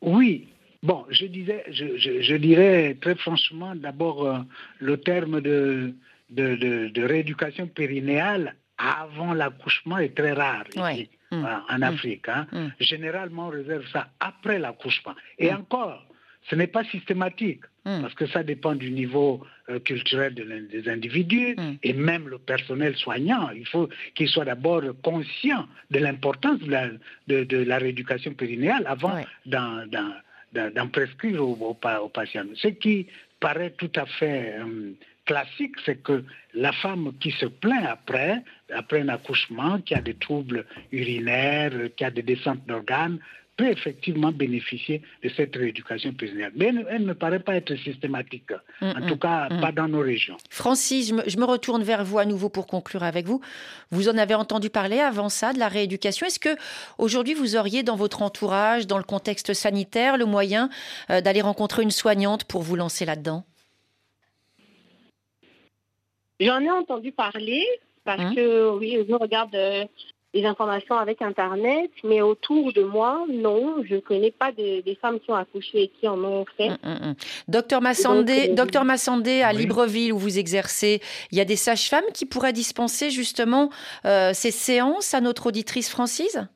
Oui, Bon, je, disais, je, dirais très franchement d'abord euh, le terme de, de, de, rééducation périnéale avant l'accouchement est très rare ici, mm. en mm. Afrique. Hein. Mm. Généralement, on réserve ça après l'accouchement. Et encore, ce n'est pas systématique, parce que ça dépend du niveau euh, culturel des individus et même le personnel soignant. Il faut qu'il soit d'abord conscient de l'importance de, la, rééducation périnéale avant d'en prescrire aux, patients. Ce qui paraît tout à fait euh, classique, c'est que la femme qui se plaint après, après un accouchement, qui a des troubles urinaires, qui a des descentes d'organes, peut effectivement bénéficier de cette rééducation périnéale. Mais elle, ne paraît pas être systématique, mm, en tout mm, cas mm. pas dans nos régions.
Francis, je me, retourne vers vous à nouveau pour conclure avec vous. Vous en avez entendu parler avant ça de la rééducation. Est-ce que aujourd'hui vous auriez dans votre entourage, dans le contexte sanitaire, le moyen euh, d'aller rencontrer une soignante pour vous lancer là-dedans?
J'en ai entendu parler parce hein? que, oui, je regarde euh, des informations avec Internet, mais autour de moi, non, je ne connais pas des, femmes qui ont accouché et qui en ont fait. Hum.
Docteur Massandé, euh, docteur Massandé, à Libreville où vous exercez, il y a des sages-femmes qui pourraient dispenser justement euh, ces séances à notre auditrice Francise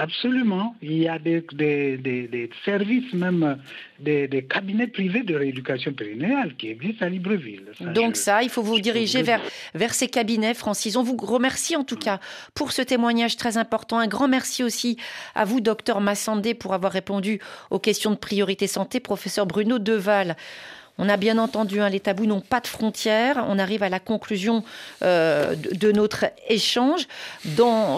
Absolument. Il y a des, services, même des, cabinets privés de rééducation périnéale qui existent à Libreville.
Donc ça, il faut vous diriger vers, vers ces cabinets, Francis. On vous remercie en tout cas pour ce témoignage très important. Un grand merci aussi à vous, docteur Massandé, pour avoir répondu aux questions de priorité santé, professeur Bruno Deval. On a bien entendu, hein, les tabous n'ont pas de frontières. On arrive à la conclusion euh, de, notre échange.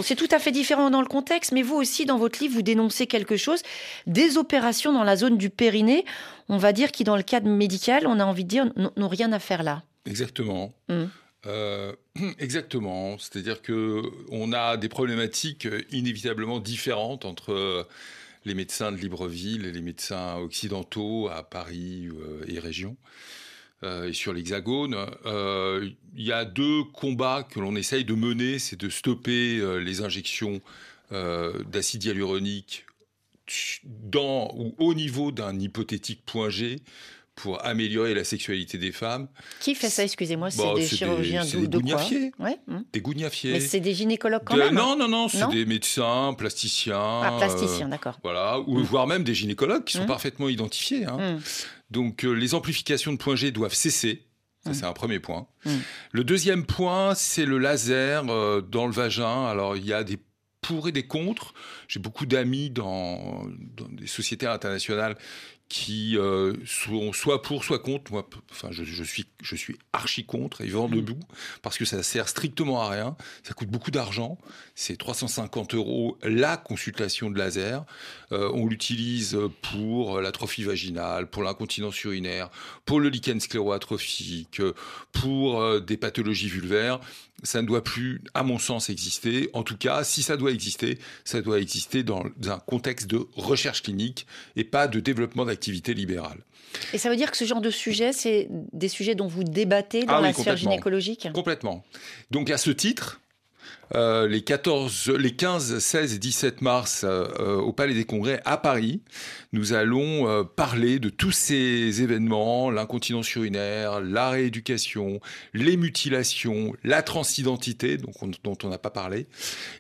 C'est tout à fait différent dans le contexte, mais vous aussi, dans votre livre, vous dénoncez quelque chose. Des opérations dans la zone du périnée, on va dire, qui, dans le cadre médical, on a envie de dire, n'ont rien à faire là.
Exactement. Mmh. Euh, [CLEARS THROAT] exactement. C'est-à-dire que on a des problématiques inévitablement différentes entre les médecins de Libreville et les médecins occidentaux à Paris euh, et région. Euh, et sur l'Hexagone, euh, il y a deux combats que l'on essaye de mener, c'est de stopper les injections d'acide hyaluronique dans ou au niveau d'un hypothétique point G pour améliorer la sexualité des femmes.
Qui fait ça, excusez-moi C'est bah, des chirurgiens
de,
de
quoi
ouais.
Hmm. Des gougnafiers.
Mais c'est des gynécologues quand même
Non, non, non, c'est des médecins, plasticiens.
Ah, plasticiens, euh, d'accord.
Voilà, ou hmm. voire même des gynécologues qui sont hmm. parfaitement identifiés. Hein. Donc euh, les amplifications de point G doivent cesser. Ça, c'est un premier point. Le deuxième point, c'est le laser euh, dans le vagin. Alors, il y a des pour et des contre. J'ai beaucoup d'amis dans, dans, des sociétés internationales qui euh, sont soit pour, soit contre. Moi, enfin, je, suis, je suis archi contre et vent mmh. debout parce que ça sert strictement à rien. Ça coûte beaucoup d'argent. C'est 350 euros la consultation de laser. Euh, on l'utilise pour l'atrophie vaginale, pour l'incontinence urinaire, pour le lichen scléroatrophique, pour euh, des pathologies vulvaires ça ne doit plus, à mon sens, exister. En tout cas, si ça doit exister, ça doit exister dans un contexte de recherche clinique et pas de développement libérale.
Et ça veut dire que ce genre de sujet, c'est des sujets dont vous débattez dans ah la sphère gynécologique?
Complètement. Donc à ce titre, euh, les, 14, les 15, 16 et 17 mars euh, euh, au Palais des Congrès à Paris. Nous allons parler de tous ces événements, l'incontinence urinaire, la rééducation, les mutilations, la transidentité, donc dont on n'a pas parlé,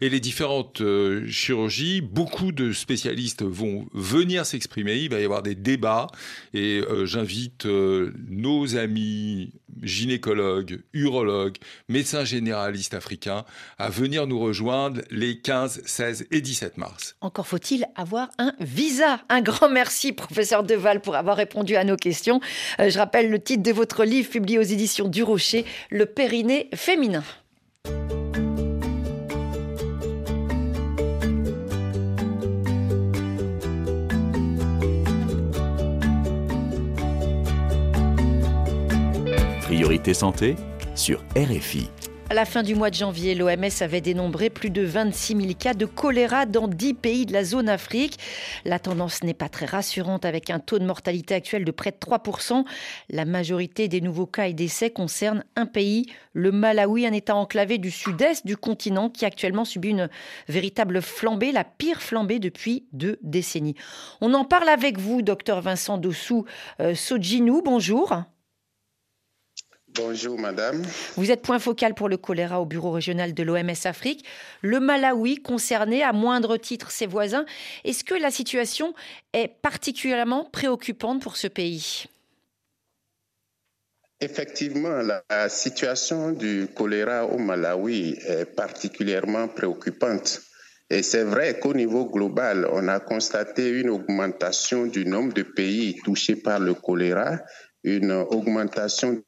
et les différentes chirurgies. Beaucoup de spécialistes vont venir s'exprimer, il va y avoir des débats, et j'invite nos amis gynécologues, urologues, médecins généralistes africains à venir nous rejoindre les 15, 16 et 17 mars.
Encore faut-il avoir un visa. Un grand merci, professeur Deval, pour avoir répondu à nos questions. Euh, je rappelle le titre de votre livre publié aux éditions du Rocher, Le périnée féminin.
Priorité santé sur RFI.
À la fin du mois de janvier, l'OMS avait dénombré plus de 26 000 cas de choléra dans 10 pays de la zone Afrique. La tendance n'est pas très rassurante avec un taux de mortalité actuel de près de 3 La majorité des nouveaux cas et décès concernent un pays, le Malawi, un État enclavé du sud-est du continent qui actuellement subit une véritable flambée, la pire flambée depuis deux décennies. On en parle avec vous, docteur Vincent Dossou euh, Sojinou. Bonjour.
Bonjour madame.
Vous êtes point focal pour le choléra au bureau régional de l'OMS Afrique. Le Malawi concerné à moindre titre ses voisins. Est-ce que la situation est particulièrement préoccupante pour ce pays?
Effectivement, la situation du choléra au Malawi est particulièrement préoccupante. Et c'est vrai qu'au niveau global, on a constaté une augmentation du nombre de pays touchés par le choléra, une augmentation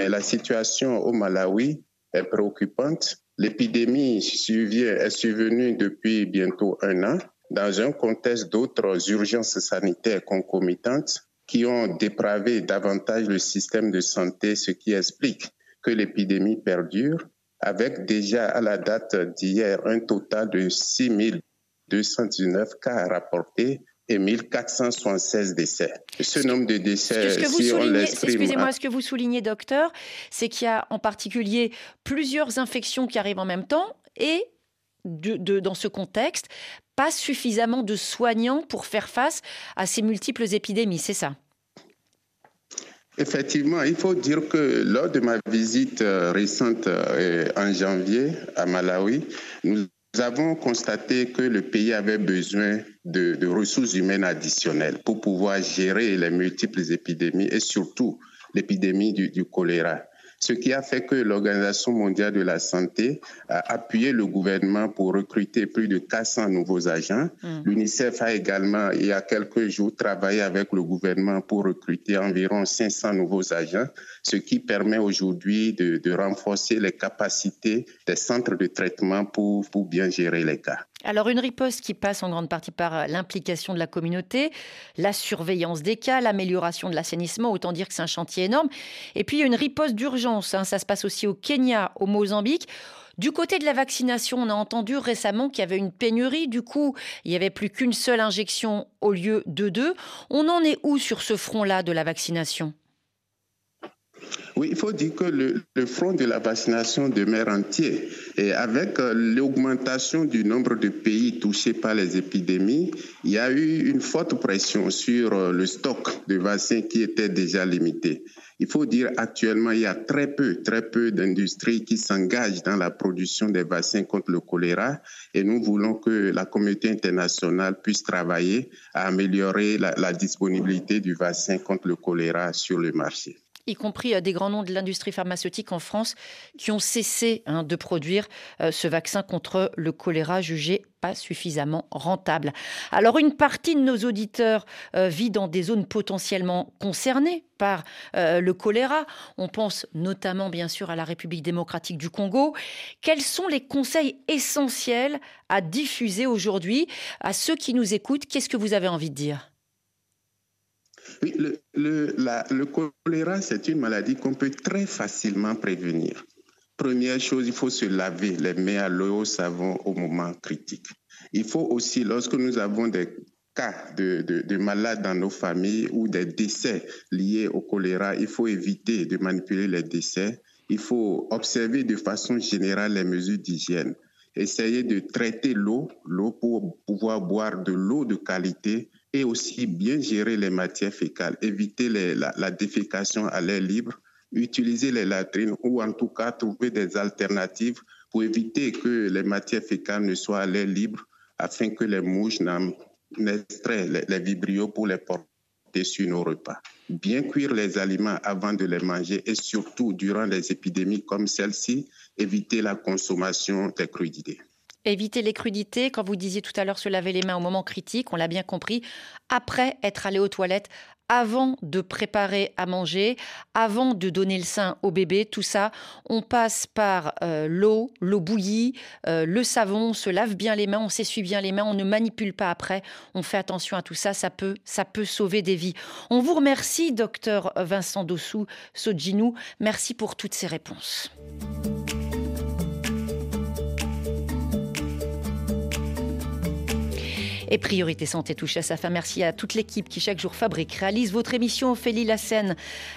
mais la situation au Malawi est préoccupante. L'épidémie est survenue depuis bientôt un an dans un contexte d'autres urgences sanitaires concomitantes qui ont dépravé davantage le système de santé, ce qui explique que l'épidémie perdure, avec déjà à la date d'hier un total de 6 219 cas rapportés et 1476 décès. Ce nombre de décès, si on
Excusez-moi, ce que vous soulignez, docteur, c'est qu'il y a en particulier plusieurs infections qui arrivent en même temps et dans ce contexte, pas suffisamment de soignants pour faire face à ces multiples épidémies, c'est ça?
Effectivement, il faut dire que lors de ma visite euh, récente euh, en janvier à Malawi, nous avons constaté que le pays avait besoin de, ressources humaines additionnelles pour pouvoir gérer les multiples épidémies et surtout l'épidémie du choléra ce qui a fait que l'Organisation mondiale de la santé a appuyé le gouvernement pour recruter plus de 400 nouveaux agents. Mm. L'UNICEF a également, il y a quelques jours, travaillé avec le gouvernement pour recruter environ 500 nouveaux agents, ce qui permet aujourd'hui de, renforcer les capacités des centres de traitement pour, pour bien gérer les cas.
Alors une riposte qui passe en grande partie par l'implication de la communauté, la surveillance des cas, l'amélioration de l'assainissement, autant dire que c'est un chantier énorme. Et puis une riposte d'urgence, hein. ça se passe aussi au Kenya, au Mozambique. Du côté de la vaccination, on a entendu récemment qu'il y avait une pénurie, du coup il n'y avait plus qu'une seule injection au lieu de deux. On en est où sur ce front-là de la vaccination?
Oui, il faut dire que le, front de la vaccination demeure entier. Et avec euh, l'augmentation du nombre de pays touchés par les épidémies, il y a eu une forte pression sur euh, le stock de vaccins qui était déjà limité. Il faut dire actuellement, il y a très peu, très peu d'industries qui s'engagent dans la production des vaccins contre le choléra et nous voulons que la communauté internationale puisse travailler à améliorer la disponibilité du vaccin contre le choléra sur le marché
y compris euh, des grands noms de l'industrie pharmaceutique en France, qui ont cessé hein, de produire euh, ce vaccin contre le choléra jugé pas suffisamment rentable. Alors une partie de nos auditeurs euh, vit dans des zones potentiellement concernées par le choléra. On pense notamment bien sûr à la République démocratique du Congo. Quels sont les conseils essentiels à diffuser aujourd'hui à ceux qui nous écoutent? Qu'est-ce que vous avez envie de dire?
Oui, le, choléra, c'est une maladie qu'on peut très facilement prévenir. Première chose, il faut se laver les mains à l'eau au savon au moment critique. Il faut aussi, lorsque nous avons des cas de, de, malades dans nos familles ou des décès liés au choléra, il faut éviter de manipuler les décès. Il faut observer de façon générale les mesures d'hygiène. Essayer de traiter l'eau pour pouvoir boire de l'eau de qualité et aussi bien gérer les matières fécales, éviter la, défécation à l'air libre, utiliser les latrines ou en tout cas trouver des alternatives pour éviter que les matières fécales ne soient à l'air libre afin que les mouches n'extraient les, les vibrio pour les porter sur nos repas. Bien cuire les aliments avant de les manger et surtout durant les épidémies comme celle-ci, éviter la consommation des crudités.
Éviter les crudités, quand vous disiez tout à l'heure se laver les mains au moment critique, on l'a bien compris, après être allé aux toilettes, avant de préparer à manger, avant de donner le sein au bébé, tout ça, on passe par euh, l'eau, l'eau bouillie, euh, le savon, on se lave bien les mains, on s'essuie bien les mains, on ne manipule pas après, on fait attention à tout ça, ça peut, ça peut sauver des vies. On vous remercie, docteur Vincent Dossou Sojinou, merci pour toutes ces réponses. Et Priorité Santé touche à sa fin. Merci à toute l'équipe qui chaque jour fabrique, réalise votre émission. Ophélie Lassen,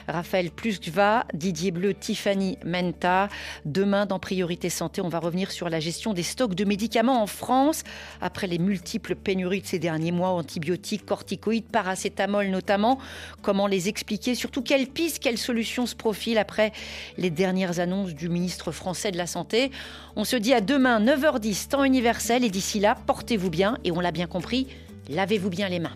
Raphaël Plusva, Didier Bleu, Tiffany Menta. Demain, dans Priorité Santé, on va revenir sur la gestion des stocks de médicaments en France. Après les multiples pénuries de ces derniers mois, antibiotiques, corticoïdes, paracétamol notamment. Comment les expliquer? Surtout quelles pistes, quelles solutions se profilent après les dernières annonces du ministre français de la Santé? On se dit à demain, 9h10, temps universel. Et d'ici là, portez-vous bien et on l'a bien lavez-vous bien les mains.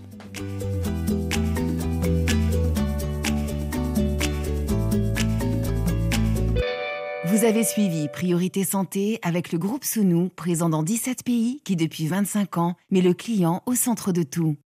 Vous avez suivi Priorité Santé avec le groupe Sounou, présent dans 17 pays qui depuis 25 ans met le client au centre de tout.